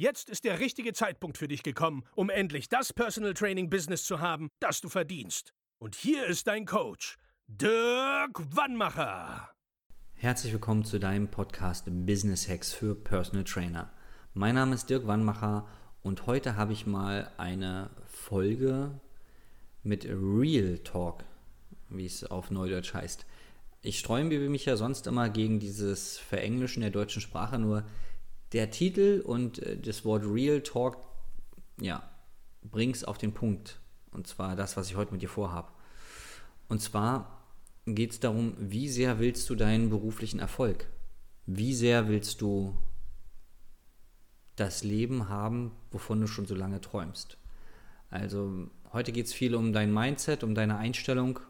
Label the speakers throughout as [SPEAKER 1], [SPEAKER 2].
[SPEAKER 1] Jetzt ist der richtige Zeitpunkt für dich gekommen, um endlich das Personal Training Business zu haben, das du verdienst. Und hier ist dein Coach, Dirk Wannmacher.
[SPEAKER 2] Herzlich willkommen zu deinem Podcast Business Hacks für Personal Trainer. Mein Name ist Dirk Wannmacher und heute habe ich mal eine Folge mit Real Talk, wie es auf Neudeutsch heißt. Ich sträube mich ja sonst immer gegen dieses Verenglischen der deutschen Sprache, nur der Titel und äh, das Wort Real Talk, ja, bring's auf den Punkt. Und zwar das, was ich heute mit dir vorhab. Und zwar geht es darum, wie sehr willst du deinen beruflichen Erfolg? Wie sehr willst du das Leben haben, wovon du schon so lange träumst? Also heute geht es viel um dein Mindset, um deine Einstellung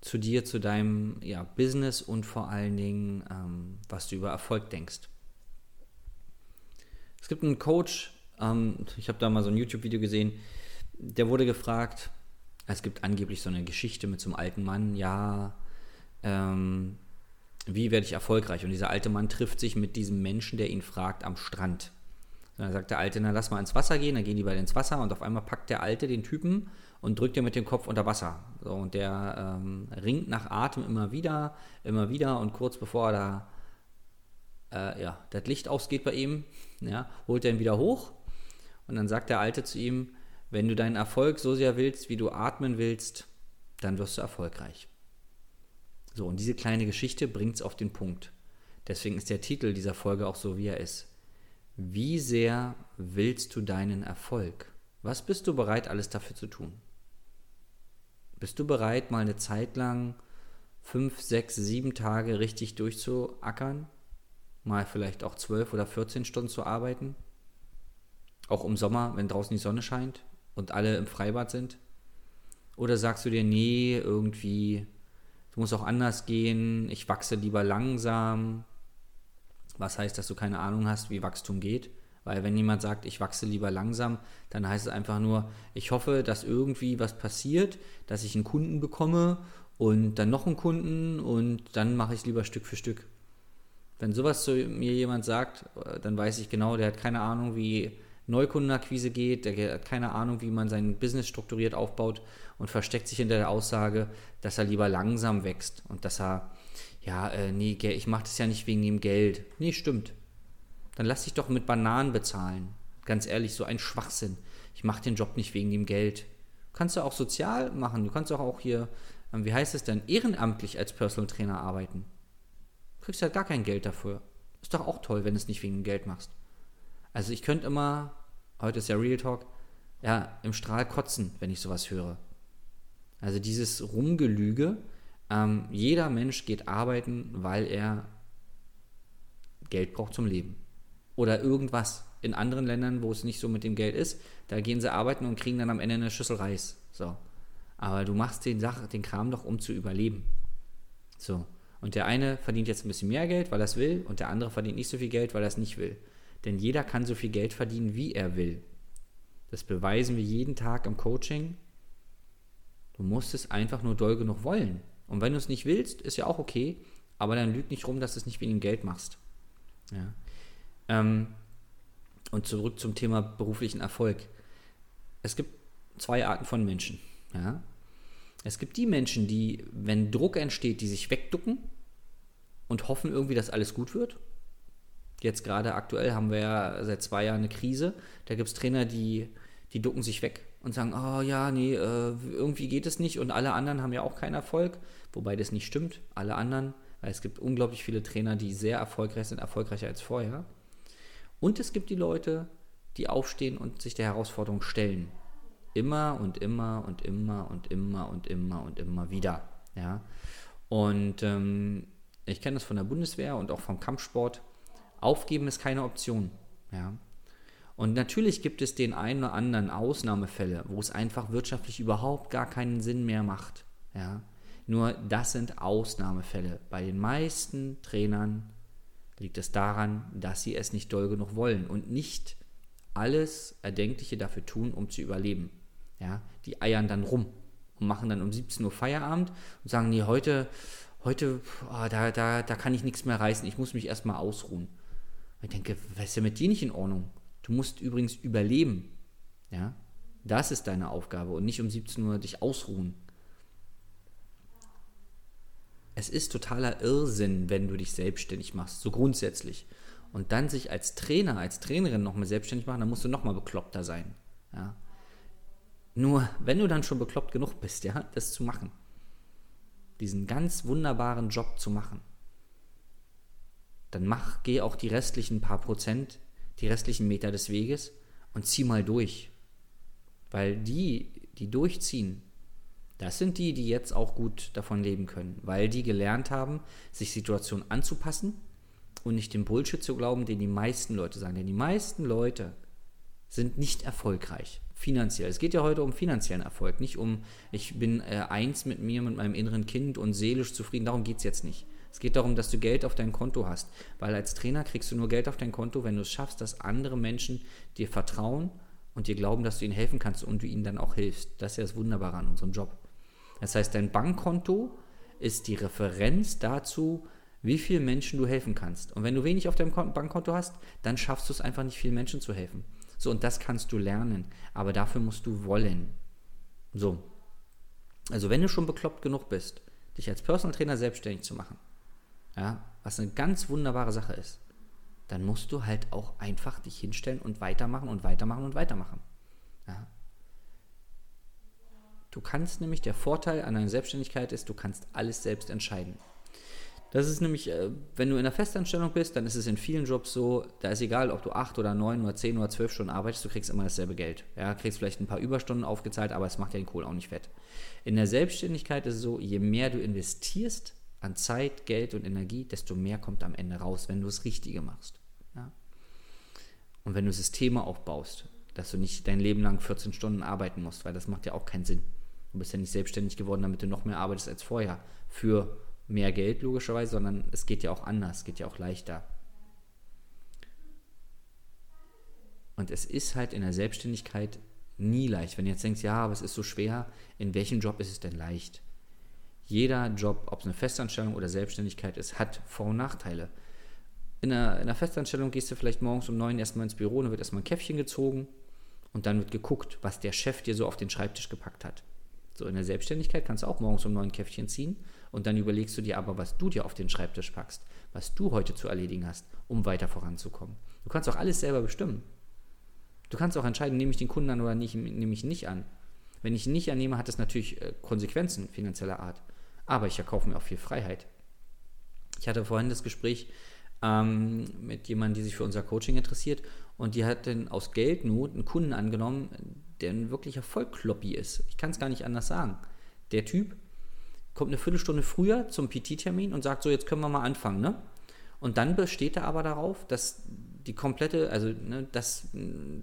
[SPEAKER 2] zu dir, zu deinem ja, Business und vor allen Dingen, ähm, was du über Erfolg denkst. Es gibt einen Coach, ähm, ich habe da mal so ein YouTube-Video gesehen, der wurde gefragt, es gibt angeblich so eine Geschichte mit so einem alten Mann, ja, ähm, wie werde ich erfolgreich? Und dieser alte Mann trifft sich mit diesem Menschen, der ihn fragt, am Strand. Und dann sagt der Alte, na lass mal ins Wasser gehen, dann gehen die beide ins Wasser und auf einmal packt der Alte den Typen und drückt ihn mit dem Kopf unter Wasser. So, und der ähm, ringt nach Atem immer wieder, immer wieder und kurz bevor er da äh, ja, das Licht ausgeht bei ihm, ja, holt er ihn wieder hoch und dann sagt der Alte zu ihm, wenn du deinen Erfolg so sehr willst, wie du atmen willst, dann wirst du erfolgreich. So, und diese kleine Geschichte bringt es auf den Punkt. Deswegen ist der Titel dieser Folge auch so, wie er ist. Wie sehr willst du deinen Erfolg? Was bist du bereit, alles dafür zu tun? Bist du bereit, mal eine Zeit lang fünf, sechs, sieben Tage richtig durchzuackern? Mal vielleicht auch 12 oder 14 Stunden zu arbeiten. Auch im Sommer, wenn draußen die Sonne scheint und alle im Freibad sind. Oder sagst du dir, nee, irgendwie, du musst auch anders gehen, ich wachse lieber langsam. Was heißt, dass du keine Ahnung hast, wie Wachstum geht? Weil wenn jemand sagt, ich wachse lieber langsam, dann heißt es einfach nur, ich hoffe, dass irgendwie was passiert, dass ich einen Kunden bekomme und dann noch einen Kunden und dann mache ich es lieber Stück für Stück. Wenn sowas zu mir jemand sagt, äh, dann weiß ich genau, der hat keine Ahnung, wie Neukundenakquise geht, der hat keine Ahnung, wie man sein Business strukturiert aufbaut und versteckt sich hinter der Aussage, dass er lieber langsam wächst und dass er, ja, äh, nee, ich mache das ja nicht wegen dem Geld. Nee, stimmt. Dann lass dich doch mit Bananen bezahlen. Ganz ehrlich, so ein Schwachsinn. Ich mache den Job nicht wegen dem Geld. Kannst du auch sozial machen. Du kannst auch, auch hier, ähm, wie heißt es denn, ehrenamtlich als Personal Trainer arbeiten kriegst halt gar kein Geld dafür. Ist doch auch toll, wenn du es nicht wegen Geld machst. Also ich könnte immer, heute ist ja Real Talk, ja, im Strahl kotzen, wenn ich sowas höre. Also dieses Rumgelüge, ähm, jeder Mensch geht arbeiten, weil er Geld braucht zum Leben. Oder irgendwas. In anderen Ländern, wo es nicht so mit dem Geld ist, da gehen sie arbeiten und kriegen dann am Ende eine Schüssel Reis. So. Aber du machst den, Sach den Kram doch, um zu überleben. So. Und der eine verdient jetzt ein bisschen mehr Geld, weil er es will, und der andere verdient nicht so viel Geld, weil er es nicht will. Denn jeder kann so viel Geld verdienen, wie er will. Das beweisen wir jeden Tag im Coaching. Du musst es einfach nur doll genug wollen. Und wenn du es nicht willst, ist ja auch okay, aber dann lüg nicht rum, dass du es nicht wegen Geld machst. Ja. Ähm, und zurück zum Thema beruflichen Erfolg. Es gibt zwei Arten von Menschen. Ja. Es gibt die Menschen, die, wenn Druck entsteht, die sich wegducken und hoffen irgendwie, dass alles gut wird. Jetzt gerade aktuell haben wir ja seit zwei Jahren eine Krise. Da gibt es Trainer, die, die ducken sich weg und sagen, oh ja, nee, äh, irgendwie geht es nicht und alle anderen haben ja auch keinen Erfolg, wobei das nicht stimmt. Alle anderen, weil es gibt unglaublich viele Trainer, die sehr erfolgreich sind, erfolgreicher als vorher. Und es gibt die Leute, die aufstehen und sich der Herausforderung stellen immer und immer und immer und immer und immer und immer wieder. Ja? Und ähm, ich kenne das von der Bundeswehr und auch vom Kampfsport. Aufgeben ist keine Option. Ja? Und natürlich gibt es den einen oder anderen Ausnahmefälle, wo es einfach wirtschaftlich überhaupt gar keinen Sinn mehr macht. Ja? Nur das sind Ausnahmefälle. Bei den meisten Trainern liegt es daran, dass sie es nicht doll genug wollen und nicht alles Erdenkliche dafür tun, um zu überleben. Ja? Die eiern dann rum und machen dann um 17 Uhr Feierabend und sagen, nee, heute, heute, oh, da, da, da kann ich nichts mehr reißen, ich muss mich erstmal ausruhen. Ich denke, was ist ja mit dir nicht in Ordnung? Du musst übrigens überleben. Ja? Das ist deine Aufgabe und nicht um 17 Uhr dich ausruhen. Es ist totaler Irrsinn, wenn du dich selbstständig machst, so grundsätzlich. Und dann sich als Trainer, als Trainerin nochmal selbstständig machen, dann musst du nochmal bekloppter sein. Ja? Nur, wenn du dann schon bekloppt genug bist, ja, das zu machen, diesen ganz wunderbaren Job zu machen, dann mach, geh auch die restlichen paar Prozent, die restlichen Meter des Weges und zieh mal durch. Weil die, die durchziehen, das sind die, die jetzt auch gut davon leben können, weil die gelernt haben, sich Situationen anzupassen und nicht dem Bullshit zu glauben, den die meisten Leute sagen. Denn die meisten Leute sind nicht erfolgreich finanziell. Es geht ja heute um finanziellen Erfolg, nicht um, ich bin äh, eins mit mir, mit meinem inneren Kind und seelisch zufrieden. Darum geht es jetzt nicht. Es geht darum, dass du Geld auf dein Konto hast. Weil als Trainer kriegst du nur Geld auf dein Konto, wenn du es schaffst, dass andere Menschen dir vertrauen und dir glauben, dass du ihnen helfen kannst und du ihnen dann auch hilfst. Das ist ja das Wunderbare an unserem Job. Das heißt, dein Bankkonto ist die Referenz dazu, wie vielen Menschen du helfen kannst. Und wenn du wenig auf deinem Bankkonto hast, dann schaffst du es einfach nicht, vielen Menschen zu helfen. So, und das kannst du lernen. Aber dafür musst du wollen. So. Also, wenn du schon bekloppt genug bist, dich als Personal Trainer selbstständig zu machen, ja, was eine ganz wunderbare Sache ist, dann musst du halt auch einfach dich hinstellen und weitermachen und weitermachen und weitermachen. Ja. Du kannst nämlich, der Vorteil an deiner Selbstständigkeit ist, du kannst alles selbst entscheiden. Das ist nämlich, äh, wenn du in einer Festanstellung bist, dann ist es in vielen Jobs so, da ist egal, ob du acht oder neun oder zehn oder zwölf Stunden arbeitest, du kriegst immer dasselbe Geld. Ja, kriegst vielleicht ein paar Überstunden aufgezahlt, aber es macht ja den Kohl auch nicht fett. In der Selbstständigkeit ist es so, je mehr du investierst, an Zeit, Geld und Energie, desto mehr kommt am Ende raus, wenn du das Richtige machst. Ja? Und wenn du Systeme aufbaust, dass du nicht dein Leben lang 14 Stunden arbeiten musst, weil das macht ja auch keinen Sinn. Du bist ja nicht selbstständig geworden, damit du noch mehr arbeitest als vorher. Für mehr Geld logischerweise, sondern es geht ja auch anders, es geht ja auch leichter. Und es ist halt in der Selbstständigkeit nie leicht. Wenn du jetzt denkst, ja, aber es ist so schwer, in welchem Job ist es denn leicht? jeder Job, ob es eine Festanstellung oder Selbstständigkeit ist, hat Vor- und Nachteile. In einer, in einer Festanstellung gehst du vielleicht morgens um neun erstmal ins Büro, dann wird erstmal ein Käffchen gezogen und dann wird geguckt, was der Chef dir so auf den Schreibtisch gepackt hat. So in der Selbstständigkeit kannst du auch morgens um neun Käffchen ziehen und dann überlegst du dir aber, was du dir auf den Schreibtisch packst, was du heute zu erledigen hast, um weiter voranzukommen. Du kannst auch alles selber bestimmen. Du kannst auch entscheiden, nehme ich den Kunden an oder nicht, nehme ich ihn nicht an. Wenn ich ihn nicht annehme, hat das natürlich äh, Konsequenzen finanzieller Art aber ich erkaufe mir auch viel Freiheit. Ich hatte vorhin das Gespräch ähm, mit jemandem, die sich für unser Coaching interessiert und die hat dann aus Geldnot einen Kunden angenommen, der ein wirklicher Vollkloppi ist. Ich kann es gar nicht anders sagen. Der Typ kommt eine Viertelstunde früher zum PT-Termin und sagt so, jetzt können wir mal anfangen, ne? Und dann besteht er aber darauf, dass die komplette, also ne, dass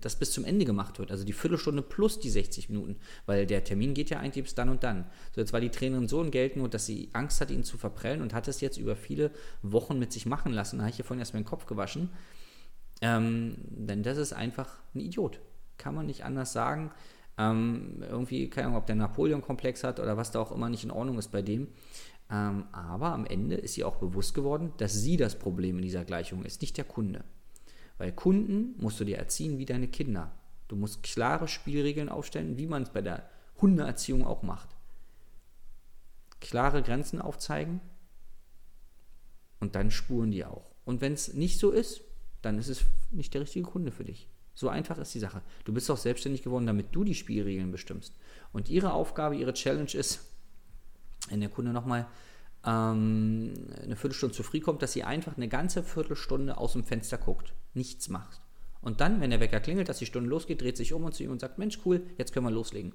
[SPEAKER 2] das bis zum Ende gemacht wird. Also die Viertelstunde plus die 60 Minuten, weil der Termin geht ja eigentlich bis dann und dann. So, jetzt war die Trainerin so in Geldnot, dass sie Angst hatte, ihn zu verprellen und hat es jetzt über viele Wochen mit sich machen lassen. Da habe ich hier vorhin erst meinen Kopf gewaschen. Ähm, denn das ist einfach ein Idiot. Kann man nicht anders sagen. Ähm, irgendwie, keine Ahnung, ob der Napoleon-Komplex hat oder was da auch immer nicht in Ordnung ist bei dem. Ähm, aber am Ende ist ihr auch bewusst geworden, dass sie das Problem in dieser Gleichung ist, nicht der Kunde. Weil Kunden musst du dir erziehen wie deine Kinder. Du musst klare Spielregeln aufstellen, wie man es bei der Hundeerziehung auch macht. Klare Grenzen aufzeigen und dann spuren die auch. Und wenn es nicht so ist, dann ist es nicht der richtige Kunde für dich. So einfach ist die Sache. Du bist auch selbstständig geworden, damit du die Spielregeln bestimmst. Und ihre Aufgabe, ihre Challenge ist, wenn der Kunde nochmal ähm, eine Viertelstunde zu früh kommt, dass sie einfach eine ganze Viertelstunde aus dem Fenster guckt, nichts macht. Und dann, wenn der Wecker klingelt, dass die Stunde losgeht, dreht sich um und zu ihm und sagt, Mensch, cool, jetzt können wir loslegen.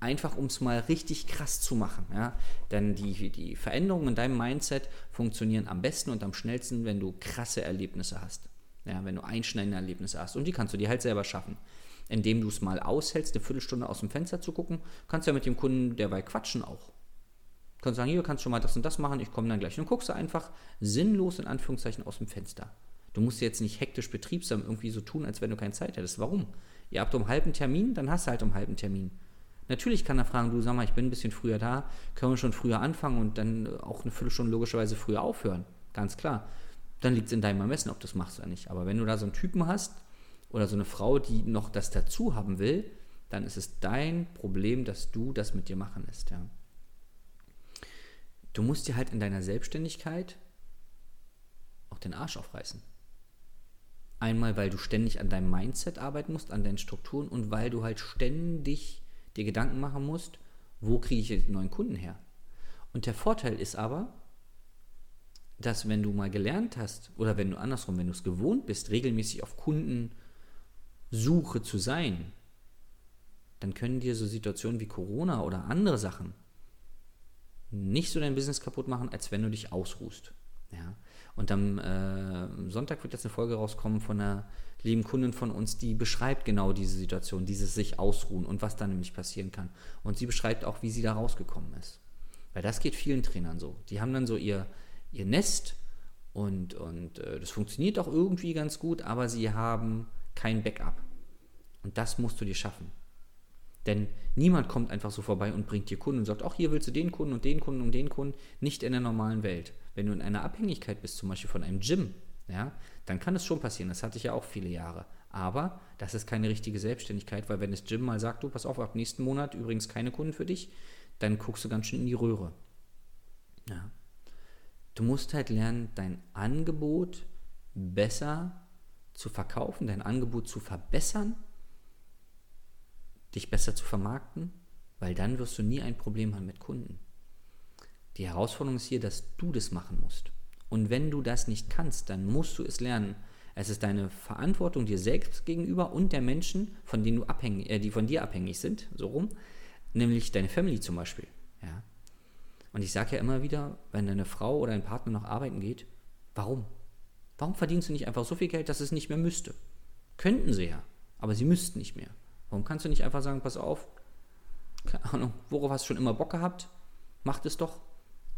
[SPEAKER 2] Einfach, um es mal richtig krass zu machen. Ja? Denn die, die Veränderungen in deinem Mindset funktionieren am besten und am schnellsten, wenn du krasse Erlebnisse hast. Ja, wenn du einschneidende Erlebnisse hast. Und die kannst du dir halt selber schaffen. Indem du es mal aushältst, eine Viertelstunde aus dem Fenster zu gucken, kannst du ja mit dem Kunden derweil quatschen auch. Du kannst sagen, hier kannst du schon mal das und das machen, ich komme dann gleich. Und guckst du einfach sinnlos in Anführungszeichen aus dem Fenster. Du musst jetzt nicht hektisch betriebsam irgendwie so tun, als wenn du keine Zeit hättest. Warum? Ihr habt um halben Termin, dann hast du halt um halben Termin. Natürlich kann er fragen, du sag mal, ich bin ein bisschen früher da, können wir schon früher anfangen und dann auch eine Viertelstunde logischerweise früher aufhören. Ganz klar. Dann liegt es in deinem Ermessen, ob du es machst oder nicht. Aber wenn du da so einen Typen hast oder so eine Frau, die noch das dazu haben will, dann ist es dein Problem, dass du das mit dir machen lässt. Ja. Du musst dir halt in deiner Selbstständigkeit auch den Arsch aufreißen. Einmal, weil du ständig an deinem Mindset arbeiten musst, an deinen Strukturen und weil du halt ständig dir Gedanken machen musst, wo kriege ich jetzt neuen Kunden her? Und der Vorteil ist aber, dass wenn du mal gelernt hast, oder wenn du andersrum, wenn du es gewohnt bist, regelmäßig auf Kundensuche zu sein, dann können dir so Situationen wie Corona oder andere Sachen nicht so dein Business kaputt machen, als wenn du dich ausruhst. Ja? Und am äh, Sonntag wird jetzt eine Folge rauskommen von einer lieben Kundin von uns, die beschreibt genau diese Situation, dieses sich ausruhen und was dann nämlich passieren kann. Und sie beschreibt auch, wie sie da rausgekommen ist. Weil das geht vielen Trainern so. Die haben dann so ihr, ihr Nest und, und äh, das funktioniert auch irgendwie ganz gut, aber sie haben kein Backup. Und das musst du dir schaffen. Denn niemand kommt einfach so vorbei und bringt dir Kunden und sagt, ach, hier willst du den Kunden und den Kunden und den Kunden. Nicht in der normalen Welt. Wenn du in einer Abhängigkeit bist, zum Beispiel von einem Gym, ja, dann kann es schon passieren. Das hatte ich ja auch viele Jahre. Aber das ist keine richtige Selbstständigkeit, weil wenn das Gym mal sagt, du, pass auf, ab nächsten Monat übrigens keine Kunden für dich, dann guckst du ganz schön in die Röhre. Ja. Du musst halt lernen, dein Angebot besser zu verkaufen, dein Angebot zu verbessern, dich besser zu vermarkten, weil dann wirst du nie ein Problem haben mit Kunden. Die Herausforderung ist hier, dass du das machen musst. Und wenn du das nicht kannst, dann musst du es lernen. Es ist deine Verantwortung dir selbst gegenüber und der Menschen, von denen du abhängig, äh, die von dir abhängig sind, so rum, nämlich deine Family zum Beispiel. Und ich sage ja immer wieder, wenn deine Frau oder dein Partner noch arbeiten geht, warum? Warum verdienst du nicht einfach so viel Geld, dass es nicht mehr müsste? Könnten sie ja, aber sie müssten nicht mehr. Warum kannst du nicht einfach sagen, pass auf, keine Ahnung, worauf hast du schon immer Bock gehabt? Mach es doch.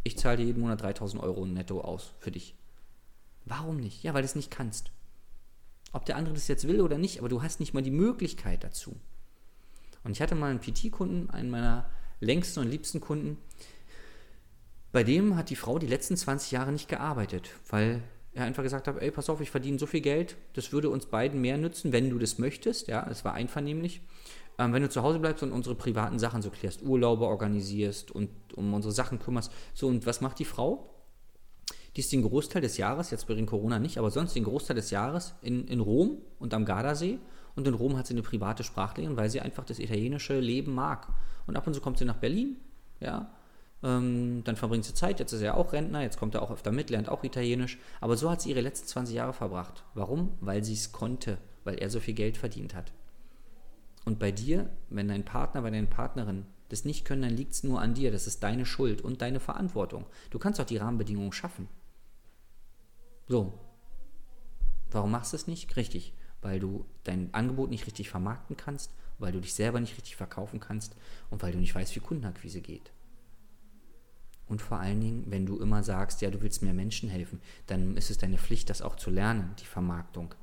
[SPEAKER 2] Ich zahle dir jeden Monat 3000 Euro netto aus für dich. Warum nicht? Ja, weil du es nicht kannst. Ob der andere das jetzt will oder nicht, aber du hast nicht mal die Möglichkeit dazu. Und ich hatte mal einen PT-Kunden, einen meiner längsten und liebsten Kunden. Bei dem hat die Frau die letzten 20 Jahre nicht gearbeitet, weil er einfach gesagt hat, ey, pass auf, ich verdiene so viel Geld, das würde uns beiden mehr nützen, wenn du das möchtest. Ja, es war einvernehmlich. Ähm, wenn du zu Hause bleibst und unsere privaten Sachen so klärst, Urlaube organisierst und um unsere Sachen kümmerst. So, und was macht die Frau? Die ist den Großteil des Jahres, jetzt wegen Corona nicht, aber sonst den Großteil des Jahres in, in Rom und am Gardasee. Und in Rom hat sie eine private Sprachlehrerin, weil sie einfach das italienische Leben mag. Und ab und zu kommt sie nach Berlin, ja, ähm, dann verbringt sie Zeit, jetzt ist er auch Rentner, jetzt kommt er auch öfter mit, lernt auch Italienisch. Aber so hat sie ihre letzten 20 Jahre verbracht. Warum? Weil sie es konnte, weil er so viel Geld verdient hat. Und bei dir, wenn dein Partner, bei deiner Partnerin das nicht können, dann liegt es nur an dir. Das ist deine Schuld und deine Verantwortung. Du kannst auch die Rahmenbedingungen schaffen. So. Warum machst du es nicht? Richtig. Weil du dein Angebot nicht richtig vermarkten kannst, weil du dich selber nicht richtig verkaufen kannst und weil du nicht weißt, wie Kundenakquise geht. Und vor allen Dingen, wenn du immer sagst, ja, du willst mehr Menschen helfen, dann ist es deine Pflicht, das auch zu lernen, die Vermarktung.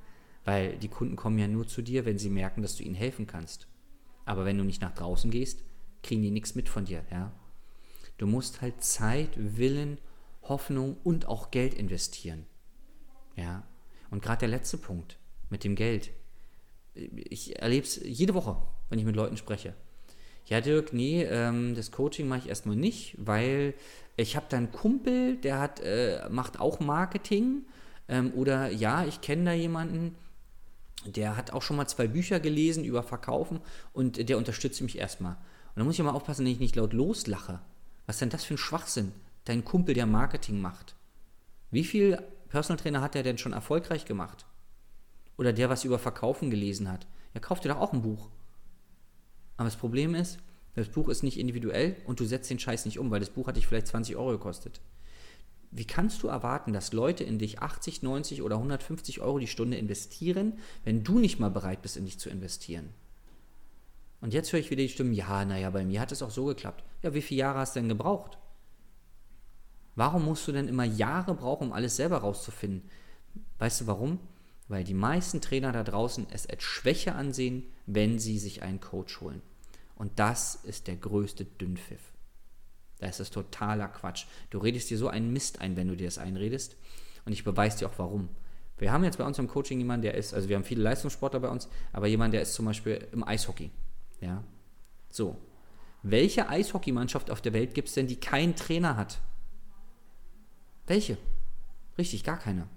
[SPEAKER 2] Weil die Kunden kommen ja nur zu dir, wenn sie merken, dass du ihnen helfen kannst. Aber wenn du nicht nach draußen gehst, kriegen die nichts mit von dir, ja. Du musst halt Zeit, Willen, Hoffnung und auch Geld investieren. Ja. Und gerade der letzte Punkt mit dem Geld. Ich erlebe es jede Woche, wenn ich mit Leuten spreche. Ja, Dirk, nee, ähm, das Coaching mache ich erstmal nicht, weil ich habe da einen Kumpel, der hat, äh, macht auch Marketing. Ähm, oder ja, ich kenne da jemanden, der hat auch schon mal zwei Bücher gelesen über Verkaufen und der unterstützt mich erstmal. Und da muss ich mal aufpassen, dass ich nicht laut loslache. Was ist denn das für ein Schwachsinn? Dein Kumpel, der Marketing macht. Wie viel Personal Trainer hat der denn schon erfolgreich gemacht? Oder der was über Verkaufen gelesen hat? Ja, kauft dir doch auch ein Buch. Aber das Problem ist, das Buch ist nicht individuell und du setzt den Scheiß nicht um, weil das Buch hat dich vielleicht 20 Euro gekostet. Wie kannst du erwarten, dass Leute in dich 80, 90 oder 150 Euro die Stunde investieren, wenn du nicht mal bereit bist, in dich zu investieren? Und jetzt höre ich wieder die Stimmen, ja, naja, bei mir hat es auch so geklappt. Ja, wie viele Jahre hast du denn gebraucht? Warum musst du denn immer Jahre brauchen, um alles selber rauszufinden? Weißt du warum? Weil die meisten Trainer da draußen es als Schwäche ansehen, wenn sie sich einen Coach holen. Und das ist der größte Dünnpfiff. Das ist totaler Quatsch. Du redest dir so einen Mist ein, wenn du dir das einredest. Und ich beweise dir auch warum. Wir haben jetzt bei uns im Coaching jemanden, der ist, also wir haben viele Leistungssportler bei uns, aber jemand, der ist zum Beispiel im Eishockey. Ja. So. Welche Eishockeymannschaft auf der Welt gibt es denn, die keinen Trainer hat? Welche? Richtig, gar keine.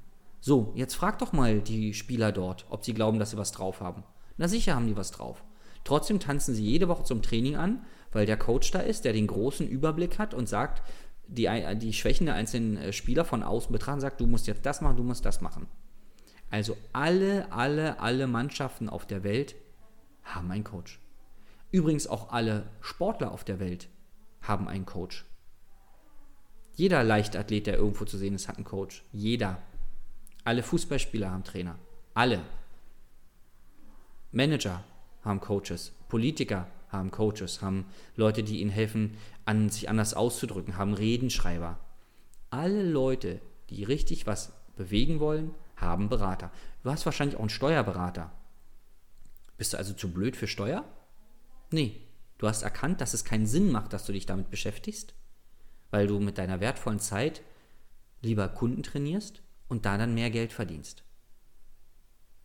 [SPEAKER 2] So, jetzt frag doch mal die Spieler dort, ob sie glauben, dass sie was drauf haben. Na sicher haben die was drauf. Trotzdem tanzen sie jede Woche zum Training an, weil der Coach da ist, der den großen Überblick hat und sagt, die, die Schwächen der einzelnen äh, Spieler von außen betrachten, sagt, du musst jetzt das machen, du musst das machen. Also alle, alle, alle Mannschaften auf der Welt haben einen Coach. Übrigens auch alle Sportler auf der Welt haben einen Coach. Jeder Leichtathlet, der irgendwo zu sehen ist, hat einen Coach. Jeder. Alle Fußballspieler haben Trainer. Alle. Manager haben Coaches. Politiker haben Coaches, haben Leute, die ihnen helfen, an sich anders auszudrücken, haben Redenschreiber. Alle Leute, die richtig was bewegen wollen, haben Berater. Du hast wahrscheinlich auch einen Steuerberater. Bist du also zu blöd für Steuer? Nee, du hast erkannt, dass es keinen Sinn macht, dass du dich damit beschäftigst, weil du mit deiner wertvollen Zeit lieber Kunden trainierst und da dann mehr Geld verdienst.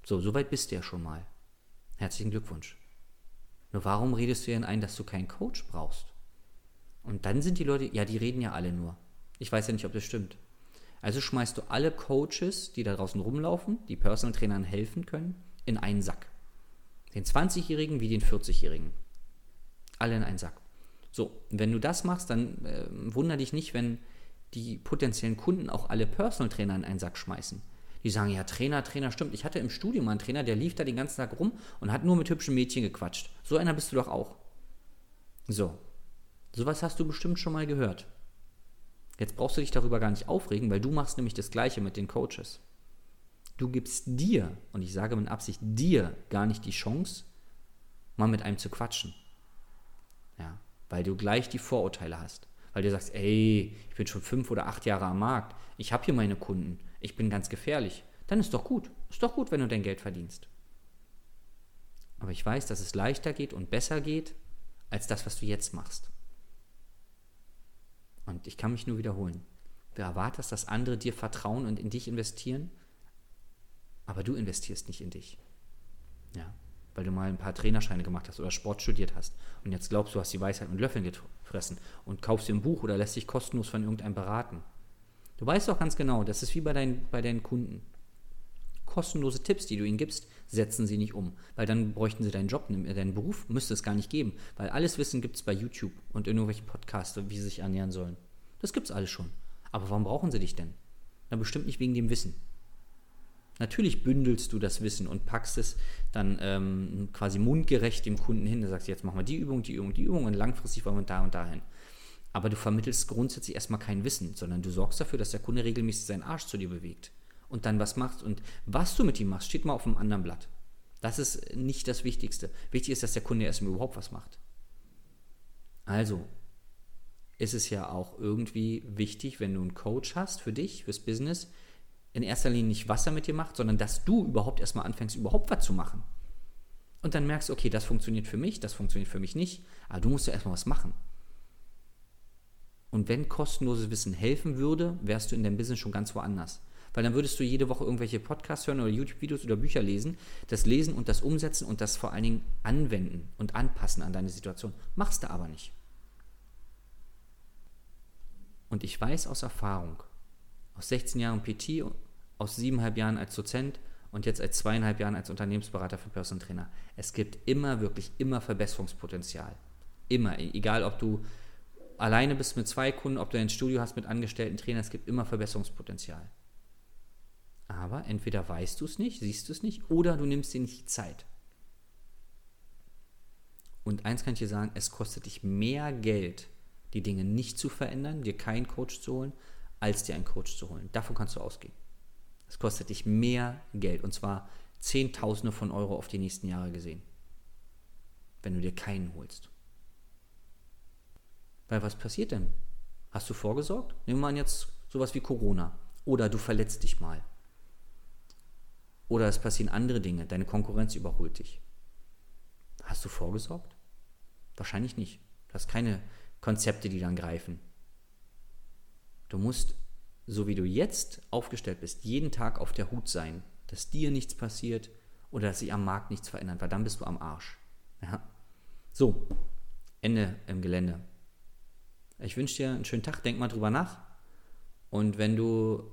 [SPEAKER 2] So, soweit bist du ja schon mal. Herzlichen Glückwunsch. Nur warum redest du ihnen ein, dass du keinen Coach brauchst? Und dann sind die Leute, ja, die reden ja alle nur. Ich weiß ja nicht, ob das stimmt. Also schmeißt du alle Coaches, die da draußen rumlaufen, die Personal Trainern helfen können, in einen Sack. Den 20-Jährigen wie den 40-Jährigen. Alle in einen Sack. So, wenn du das machst, dann äh, wunder dich nicht, wenn die potenziellen Kunden auch alle Personal Trainer in einen Sack schmeißen. Die sagen, ja, Trainer, Trainer, stimmt. Ich hatte im Studium mal einen Trainer, der lief da den ganzen Tag rum und hat nur mit hübschen Mädchen gequatscht. So einer bist du doch auch. So. Sowas hast du bestimmt schon mal gehört. Jetzt brauchst du dich darüber gar nicht aufregen, weil du machst nämlich das Gleiche mit den Coaches. Du gibst dir, und ich sage mit Absicht dir, gar nicht die Chance, mal mit einem zu quatschen. Ja, weil du gleich die Vorurteile hast. Weil du sagst, ey, ich bin schon fünf oder acht Jahre am Markt, ich habe hier meine Kunden, ich bin ganz gefährlich. Dann ist doch gut. Ist doch gut, wenn du dein Geld verdienst. Aber ich weiß, dass es leichter geht und besser geht, als das, was du jetzt machst. Und ich kann mich nur wiederholen. Du erwartest, dass andere dir vertrauen und in dich investieren, aber du investierst nicht in dich. Ja, weil du mal ein paar Trainerscheine gemacht hast oder Sport studiert hast und jetzt glaubst du, hast die Weisheit mit Löffeln gefressen und kaufst dir ein Buch oder lässt dich kostenlos von irgendeinem beraten. Du weißt doch ganz genau, das ist wie bei, dein, bei deinen Kunden. Kostenlose Tipps, die du ihnen gibst, setzen sie nicht um, weil dann bräuchten sie deinen Job, deinen Beruf müsste es gar nicht geben, weil alles Wissen gibt es bei YouTube und irgendwelchen Podcasts, wie sie sich ernähren sollen. Das gibt es alles schon. Aber warum brauchen sie dich denn? Na, bestimmt nicht wegen dem Wissen. Natürlich bündelst du das Wissen und packst es dann ähm, quasi mundgerecht dem Kunden hin. Du sagst, jetzt machen wir die Übung, die Übung, die Übung und langfristig wollen wir da und dahin. Aber du vermittelst grundsätzlich erstmal kein Wissen, sondern du sorgst dafür, dass der Kunde regelmäßig seinen Arsch zu dir bewegt und dann was machst. Und was du mit ihm machst, steht mal auf einem anderen Blatt. Das ist nicht das Wichtigste. Wichtig ist, dass der Kunde erstmal überhaupt was macht. Also ist es ja auch irgendwie wichtig, wenn du einen Coach hast für dich, fürs Business, in erster Linie nicht, was er mit dir macht, sondern dass du überhaupt erstmal anfängst, überhaupt was zu machen. Und dann merkst okay, das funktioniert für mich, das funktioniert für mich nicht, aber du musst ja erstmal was machen. Und wenn kostenloses Wissen helfen würde, wärst du in deinem Business schon ganz woanders. Weil dann würdest du jede Woche irgendwelche Podcasts hören oder YouTube-Videos oder Bücher lesen, das lesen und das umsetzen und das vor allen Dingen anwenden und anpassen an deine Situation. Machst du aber nicht. Und ich weiß aus Erfahrung, aus 16 Jahren PT, aus siebeneinhalb Jahren als Dozent und jetzt als zweieinhalb Jahren als Unternehmensberater für Personal Trainer, es gibt immer, wirklich immer Verbesserungspotenzial. Immer, egal ob du alleine bist mit zwei Kunden, ob du ein Studio hast mit angestellten Trainern, es gibt immer Verbesserungspotenzial. Aber entweder weißt du es nicht, siehst du es nicht, oder du nimmst dir nicht die Zeit. Und eins kann ich dir sagen, es kostet dich mehr Geld, die Dinge nicht zu verändern, dir keinen Coach zu holen, als dir einen Coach zu holen. Davon kannst du ausgehen. Es kostet dich mehr Geld und zwar Zehntausende von Euro auf die nächsten Jahre gesehen, wenn du dir keinen holst. Weil was passiert denn? Hast du vorgesorgt? Nehmen wir an jetzt sowas wie Corona. Oder du verletzt dich mal. Oder es passieren andere Dinge. Deine Konkurrenz überholt dich. Hast du vorgesorgt? Wahrscheinlich nicht. Du hast keine Konzepte, die dann greifen. Du musst, so wie du jetzt aufgestellt bist, jeden Tag auf der Hut sein, dass dir nichts passiert oder dass sich am Markt nichts verändert, weil dann bist du am Arsch. Ja? So, Ende im Gelände. Ich wünsche dir einen schönen Tag, denk mal drüber nach. Und wenn du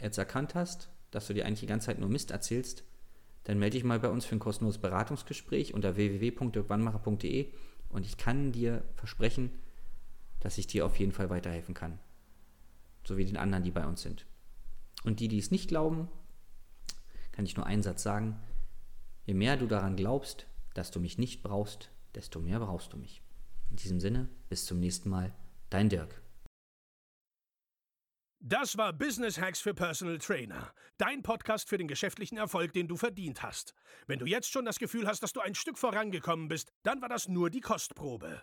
[SPEAKER 2] jetzt erkannt hast, dass du dir eigentlich die ganze Zeit nur Mist erzählst, dann melde dich mal bei uns für ein kostenloses Beratungsgespräch unter www.dirkwannmacher.de und ich kann dir versprechen, dass ich dir auf jeden Fall weiterhelfen kann. So wie den anderen, die bei uns sind. Und die, die es nicht glauben, kann ich nur einen Satz sagen. Je mehr du daran glaubst, dass du mich nicht brauchst, desto mehr brauchst du mich. In diesem Sinne, bis zum nächsten Mal, dein Dirk.
[SPEAKER 1] Das war Business Hacks für Personal Trainer. Dein Podcast für den geschäftlichen Erfolg, den du verdient hast. Wenn du jetzt schon das Gefühl hast, dass du ein Stück vorangekommen bist, dann war das nur die Kostprobe.